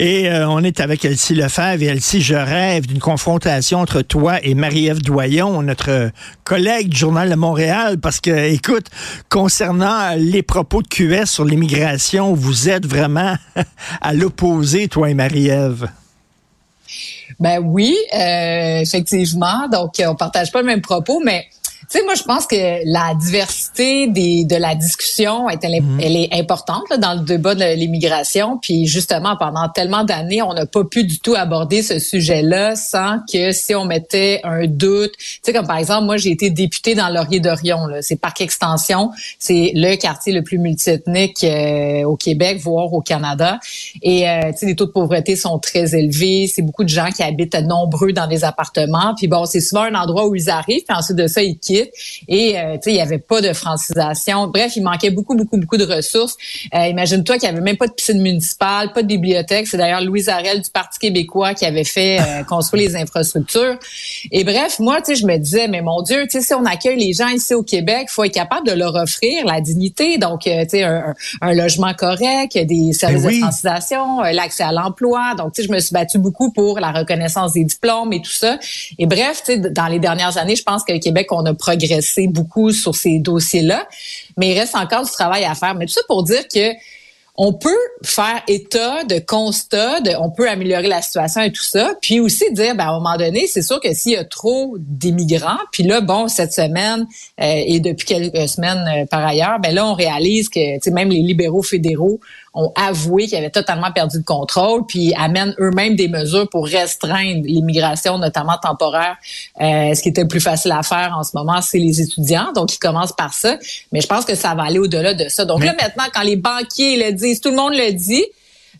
Et euh, on est avec Elsie Lefebvre. Et Elsie, je rêve d'une confrontation entre toi et Marie-Ève Doyon, notre collègue du Journal de Montréal, parce que, écoute, concernant les propos de QS sur l'immigration, vous êtes vraiment à l'opposé, toi et Marie-Ève. Ben oui, euh, effectivement. Donc, on partage pas le même propos, mais tu sais, moi, je pense que la diversité des, de la discussion, est, elle, mhm. elle est importante là, dans le débat de l'immigration. Puis justement, pendant tellement d'années, on n'a pas pu du tout aborder ce sujet-là sans que si on mettait un doute, tu sais, comme par exemple, moi, j'ai été députée dans Laurier-Dorion. C'est Parc Extension. C'est le quartier le plus multiethnique euh, au Québec, voire au Canada. Et, euh, tu sais, les taux de pauvreté sont très élevés. C'est beaucoup de gens qui habitent nombreux dans des appartements. Puis bon, c'est souvent un endroit où ils arrivent. Puis ensuite de ça, ils quittent et euh, tu sais, il y avait pas de francisation. Bref, il manquait beaucoup, beaucoup, beaucoup de ressources. Euh, imagine-toi qu'il y avait même pas de piscine municipale, pas de bibliothèque. C'est d'ailleurs Louise Arel du Parti québécois qui avait fait euh, construire les infrastructures. Et bref, moi, tu sais, je me disais, mais mon Dieu, tu sais, si on accueille les gens ici au Québec, faut être capable de leur offrir la dignité. Donc, tu sais, un, logement correct, des services ben de francisation, l'accès à l'emploi. Donc, tu sais, je me suis battue beaucoup pour la reconnaissance des diplômes et tout ça. Et bref, tu sais, dans les dernières années, je pense que le Québec, on a progresser beaucoup sur ces dossiers-là, mais il reste encore du travail à faire. Mais tout ça pour dire que on peut faire état de constat, de, on peut améliorer la situation et tout ça, puis aussi dire, ben, à un moment donné, c'est sûr que s'il y a trop d'immigrants, puis là, bon, cette semaine euh, et depuis quelques semaines euh, par ailleurs, ben là, on réalise que, même les libéraux fédéraux ont avoué qu'ils avaient totalement perdu le contrôle, puis amènent eux-mêmes des mesures pour restreindre l'immigration, notamment temporaire. Euh, ce qui était le plus facile à faire en ce moment, c'est les étudiants, donc ils commencent par ça. Mais je pense que ça va aller au-delà de ça. Donc là, maintenant, quand les banquiers le disent, tout le monde le dit,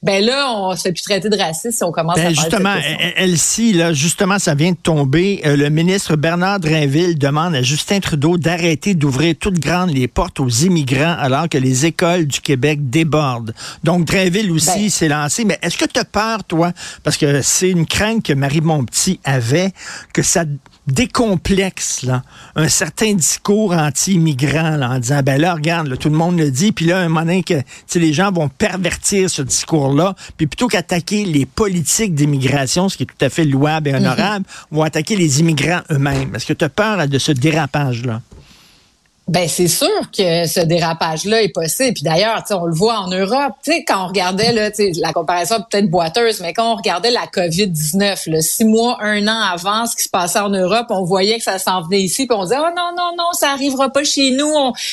ben là, on se fait plus traiter de raciste si on commence ben, à justement, Elsie, là, justement, ça vient de tomber. Euh, le ministre Bernard Drinville demande à Justin Trudeau d'arrêter d'ouvrir toutes grandes les portes aux immigrants alors que les écoles du Québec débordent. Donc, Drainville aussi ben s'est lancé. Mais est-ce que tu as peur, toi, parce que c'est une crainte que Marie Montpetit avait, que ça décomplexe là, un certain discours anti-immigrant en disant ben là regarde tout le monde le dit puis là un moment donné que les gens vont pervertir ce discours là puis plutôt qu'attaquer les politiques d'immigration ce qui est tout à fait louable et mhm. honorable vont attaquer les immigrants eux-mêmes. Est-ce que tu as peur de ce dérapage là ben c'est sûr que ce dérapage-là est possible. Puis d'ailleurs, on le voit en Europe. Tu sais, quand on regardait là, la comparaison peut-être boiteuse, mais quand on regardait la COVID 19, là, six mois, un an avant, ce qui se passait en Europe, on voyait que ça s'en venait ici. Puis on disait oh non non non, ça arrivera pas chez nous.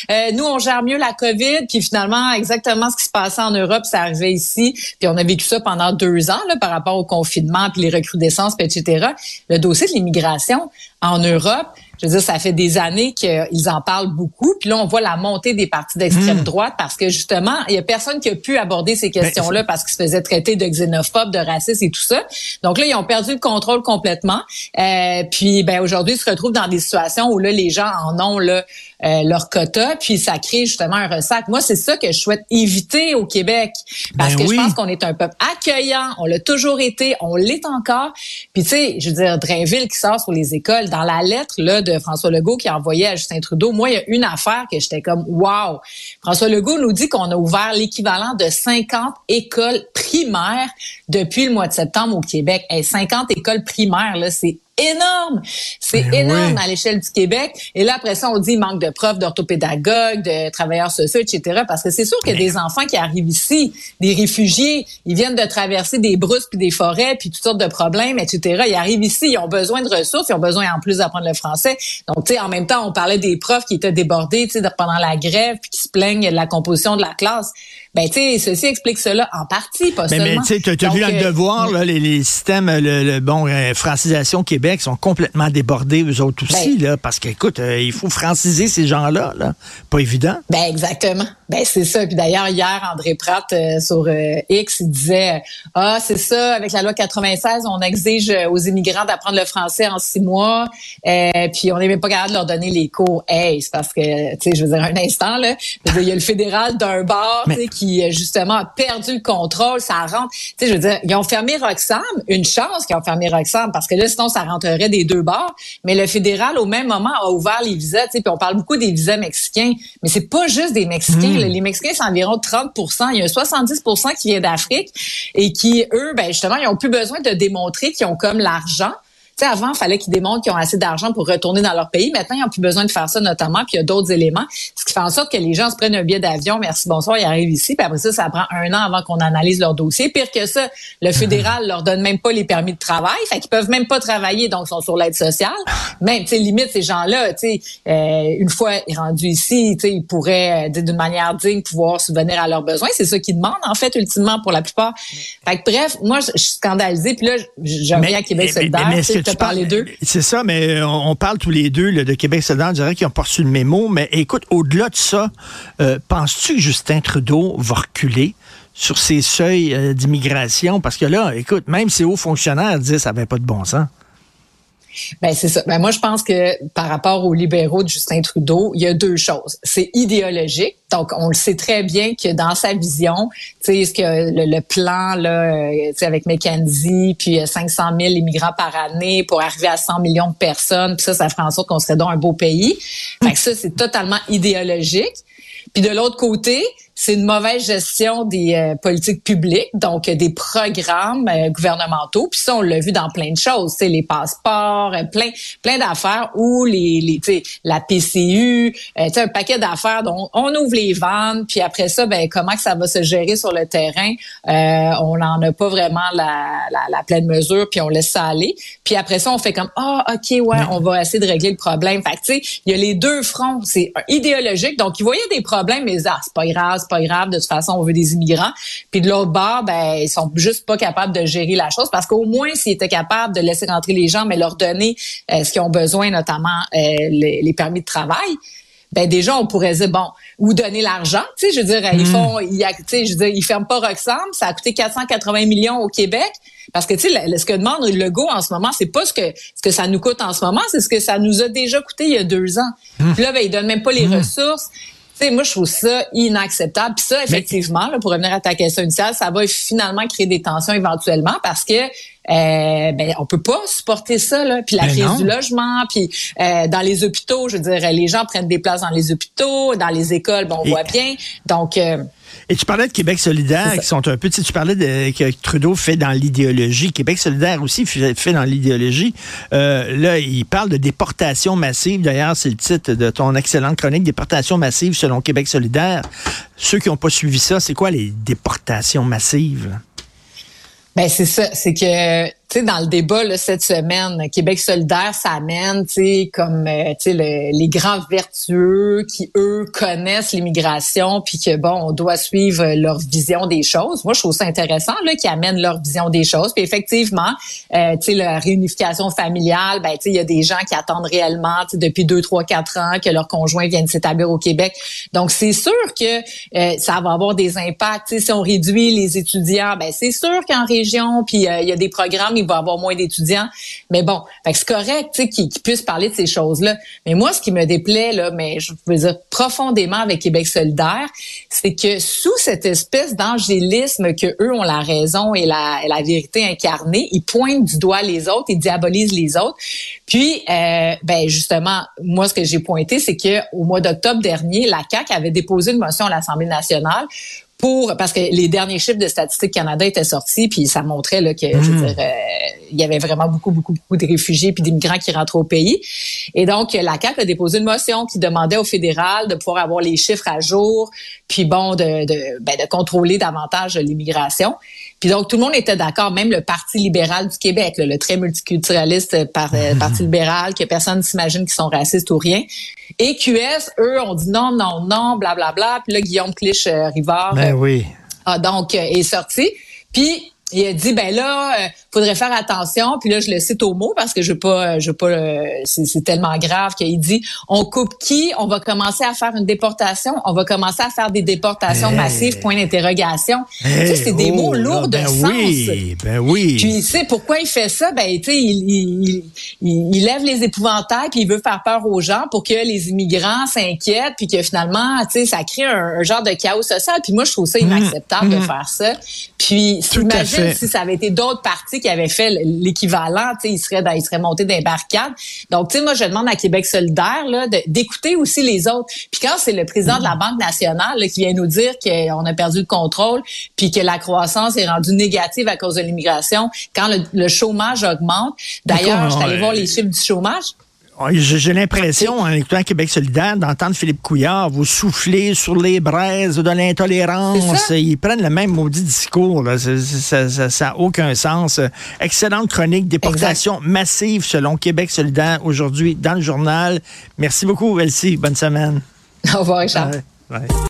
Euh, nous on gère mieux la COVID. Puis finalement, exactement ce qui se passait en Europe, ça arrivait ici. Puis on a vécu ça pendant deux ans là, par rapport au confinement, puis les recrudescences, puis etc. Le dossier de l'immigration en Europe je veux dire, ça fait des années qu'ils en parlent beaucoup. Puis là, on voit la montée des partis d'extrême hmm. droite parce que justement, il y a personne qui a pu aborder ces ben, questions-là parce qu'ils se faisaient traiter de xénophobes, de racistes et tout ça. Donc là, ils ont perdu le contrôle complètement. Euh, puis ben aujourd'hui, ils se retrouvent dans des situations où là, les gens en ont là euh, leur quota, puis ça crée justement un ressac. Moi, c'est ça que je souhaite éviter au Québec, parce ben que je pense qu'on est un peuple accueillant, on l'a toujours été, on l'est encore. Puis tu sais, je veux dire, Drainville qui sort sur les écoles, dans la lettre là de François Legault qui a envoyé à Justin Trudeau, moi, il y a une affaire que j'étais comme, wow! François Legault nous dit qu'on a ouvert l'équivalent de 50 écoles primaires depuis le mois de septembre au Québec. Et 50 écoles primaires, là, c'est énorme. C'est ben énorme à l'échelle du Québec. Et là, après ça, on dit manque de profs, d'orthopédagogues, de travailleurs sociaux, etc. Parce que c'est sûr qu'il y a des enfants qui arrivent ici, des réfugiés, ils viennent de traverser des brousses puis des forêts puis toutes sortes de problèmes, etc. Ils arrivent ici, ils ont besoin de ressources, ils ont besoin en plus d'apprendre le français. Donc, tu sais, en même temps, on parlait des profs qui étaient débordés, tu sais, pendant la grève puis qui se plaignent de la composition de la classe. Ben, tu sais, ceci explique cela en partie, pas seulement. Mais tu sais, tu as vu dans le devoir, là, les, les systèmes, le, bon, euh, francisation Québec sont complètement débordés, eux autres aussi, ben, là, parce qu'écoute, euh, il faut franciser ces gens-là, là. Pas évident. Ben, exactement. Ben, c'est ça. Puis d'ailleurs, hier, André Pratt, euh, sur X, il disait, ah, c'est ça, avec la loi 96, on exige aux immigrants d'apprendre le français en six mois, puis on n'est même pas capable de leur donner les cours. Hey, c'est parce que, tu sais, je veux dire, un instant, là, il y a le fédéral d'un bar, qui, justement, a perdu le contrôle, ça rentre. Tu sais, je veux dire, ils ont fermé Roxham, une chance qu'ils ont fermé Roxham, parce que là, sinon, ça rentrerait des deux bords. Mais le fédéral, au même moment, a ouvert les visas, tu sais, puis on parle beaucoup des visas mexicains, mais c'est pas juste des Mexicains. Hmm. Les Mexicains, c'est environ 30% Il y a 70% qui vient d'Afrique et qui, eux, ben justement, ils ont plus besoin de démontrer qu'ils ont comme l'argent avant, il fallait qu'ils démontrent qu'ils ont assez d'argent pour retourner dans leur pays. Maintenant, ils n'ont plus besoin de faire ça, notamment, puis il y a d'autres éléments, ce qui fait en sorte que les gens se prennent un billet d'avion, merci, bonsoir, ils arrivent ici, puis après ça, ça prend un an avant qu'on analyse leur dossier. Pire que ça, le fédéral leur donne même pas les permis de travail, fait qu'ils peuvent même pas travailler, donc ils sont sur l'aide sociale. Même, tu sais, limite, ces gens-là, tu sais, euh, une fois rendus ici, tu sais, ils pourraient, euh, d'une manière digne, pouvoir subvenir à leurs besoins. C'est ça qu'ils demandent, en fait, ultimement, pour la plupart. Fait que, bref, moi, je suis scandalisée, puis là, je reviens à Québec solidaire. C'est ça, mais on, parle tous les deux de Québec solidaire, on dirait qu'ils ont reçu le mémo, mais écoute, au-delà de ça, euh, penses-tu que Justin Trudeau va reculer? sur ces seuils euh, d'immigration? Parce que là, écoute, même ces hauts fonctionnaires disent que ça n'avait pas de bon sens. Ben c'est ça. Ben moi je pense que par rapport aux libéraux de Justin Trudeau, il y a deux choses. C'est idéologique. Donc on le sait très bien que dans sa vision, tu sais ce que le, plan là, euh, avec McKenzie, puis 500 euh, 000 immigrants par année pour arriver à 100 millions de personnes, puis ça ça ferait en sorte qu'on serait dans un beau pays. Fait que ça c'est totalement idéologique. Puis de l'autre côté, c'est une mauvaise gestion des euh, politiques publiques, donc euh, des programmes euh, gouvernementaux. Puis ça, on l'a vu dans plein de choses, c'est les passeports, plein plein d'affaires où les, les la PCU, un paquet d'affaires dont on ouvre les ventes, puis après ça, ben comment que ça va se gérer sur le terrain, on n'en a pas vraiment la, la, pleine mesure, puis on laisse ça aller. Puis après ça, on fait comme ah ok ouais, on va essayer de régler le problème. Fait tu sais, il y a les deux fronts, c'est idéologique, donc il voyait des problèmes, mais ah c'est pas grave pas grave, de toute façon, on veut des immigrants. Puis de l'autre bord, ben, ils sont juste pas capables de gérer la chose parce qu'au moins, s'ils étaient capables de laisser rentrer les gens, mais leur donner euh, ce qu'ils ont besoin, notamment euh, les, permis de travail, ben déjà on pourrait dire bon ou donner l'argent tu sais je veux dire ils hmm. font ils, tu sais je veux dire ils ferment pas Roxham ça a coûté 480 millions au Québec parce que tu sais ce que demande le Legault en ce moment c'est pas ce que ce que ça nous coûte en ce moment c'est ce que ça nous a déjà coûté il y a deux ans hmm. puis là ben ils donnent même pas les hmm. ressources moi, je trouve ça inacceptable. Puis ça, effectivement, là, pour revenir à ta question initiale, ça va finalement créer des tensions éventuellement parce que euh, ben on peut pas supporter ça là puis la ben crise du logement puis euh, dans les hôpitaux je veux dire les gens prennent des places dans les hôpitaux dans les écoles bon on voit bien donc euh, et tu parlais de Québec solidaire, qui sont un peu, tu, parlais de que Trudeau fait dans l'idéologie. Québec solidaire aussi fait, dans l'idéologie. Euh, là, il parle de déportation massive. D'ailleurs, c'est le titre de ton excellente chronique, déportation massive selon Québec solidaire. Ceux qui n'ont pas suivi ça, c'est quoi les déportations massives? Ben c'est ça, c'est que sais, dans le débat là, cette semaine, Québec solidaire, ça amène, tu comme, euh, sais, les grands vertueux qui, eux, connaissent l'immigration, puis que, bon, on doit suivre leur vision des choses. Moi, je trouve ça intéressant, là, qu'ils amènent leur vision des choses. Puis effectivement, euh, la réunification familiale, ben, tu il y a des gens qui attendent réellement, depuis deux, trois, quatre ans que leur conjoint vienne s'établir au Québec. Donc, c'est sûr que euh, ça va avoir des impacts. Tu si on réduit les étudiants, ben, c'est sûr qu'en région, puis il y a des programmes il va avoir moins d'étudiants. Mais bon, c'est correct, qu'ils puissent parler de ces choses-là. Mais moi, ce qui me déplaît, là, mais je veux dire profondément avec Québec solidaire, c'est que sous cette espèce d'angélisme que eux ont la raison et la, la vérité incarnée, ils pointent du doigt les autres, ils diabolisent les autres. Puis, euh, ben justement, moi, ce que j'ai pointé, c'est que au mois d'octobre dernier, la CAC avait déposé une motion à l'Assemblée nationale pour parce que les derniers chiffres de Statistique Canada étaient sortis puis ça montrait là que je veux hmm. dire, euh, il y avait vraiment beaucoup beaucoup beaucoup de réfugiés puis d'immigrants qui rentraient au pays et donc la CAC a déposé une motion qui demandait au fédéral de pouvoir avoir les chiffres à jour puis bon de de, ben, de contrôler davantage l'immigration Puis donc, tout le monde était d'accord, même le Parti libéral du Québec, le très multiculturaliste par, euh, Parti libéral, que personne ne s'imagine qu'ils sont racistes ou rien. Et QS, eux, ont dit non, non, non, blablabla. Bla, bla. Puis là, Guillaume Clich-Rivard ben oui. a donc est sorti. Puis il a dit ben là euh, faudrait faire attention. Puis là je le cite au mot parce que je veux pas je veux pas euh, c'est tellement grave qu'il dit on coupe qui? On va commencer à faire une déportation. On va commencer à faire des déportations massives point d'interrogation. Tu sais c'est des mots oh lourds de ben sens. oui ben oui. Puis tu sais pourquoi il fait ça? Ben tu sais il, il, il, lève les épouvantails puis il veut faire peur aux gens pour que les immigrants s'inquiètent puis que finalement tu sais ça crée un, genre de chaos social. Puis moi je trouve ça mmh. inacceptable de mmh. faire ça. Puis si ça avait été d'autres partis qui avaient fait l'équivalent, ils seraient, ils seraient montés d'un barricade. Donc, tu sais, moi, je demande à Québec solidaire là, d'écouter aussi les autres. Puis quand c'est le président de la Banque nationale qui vient nous dire qu'on a perdu le contrôle, puis que la croissance est rendue négative à cause de l'immigration, quand le, chômage augmente. D'ailleurs, je suis allée voir les chiffres du chômage. J'ai l'impression, en écoutant Québec solidaire, d'entendre Philippe Couillard vous souffler sur les braises de l'intolérance. Ils prennent le même maudit discours. Ça n'a aucun sens. Excellente chronique, déportation massive selon Québec solidaire aujourd'hui dans le journal. Merci beaucoup, Elsie. Bonne semaine. Au revoir, Richard.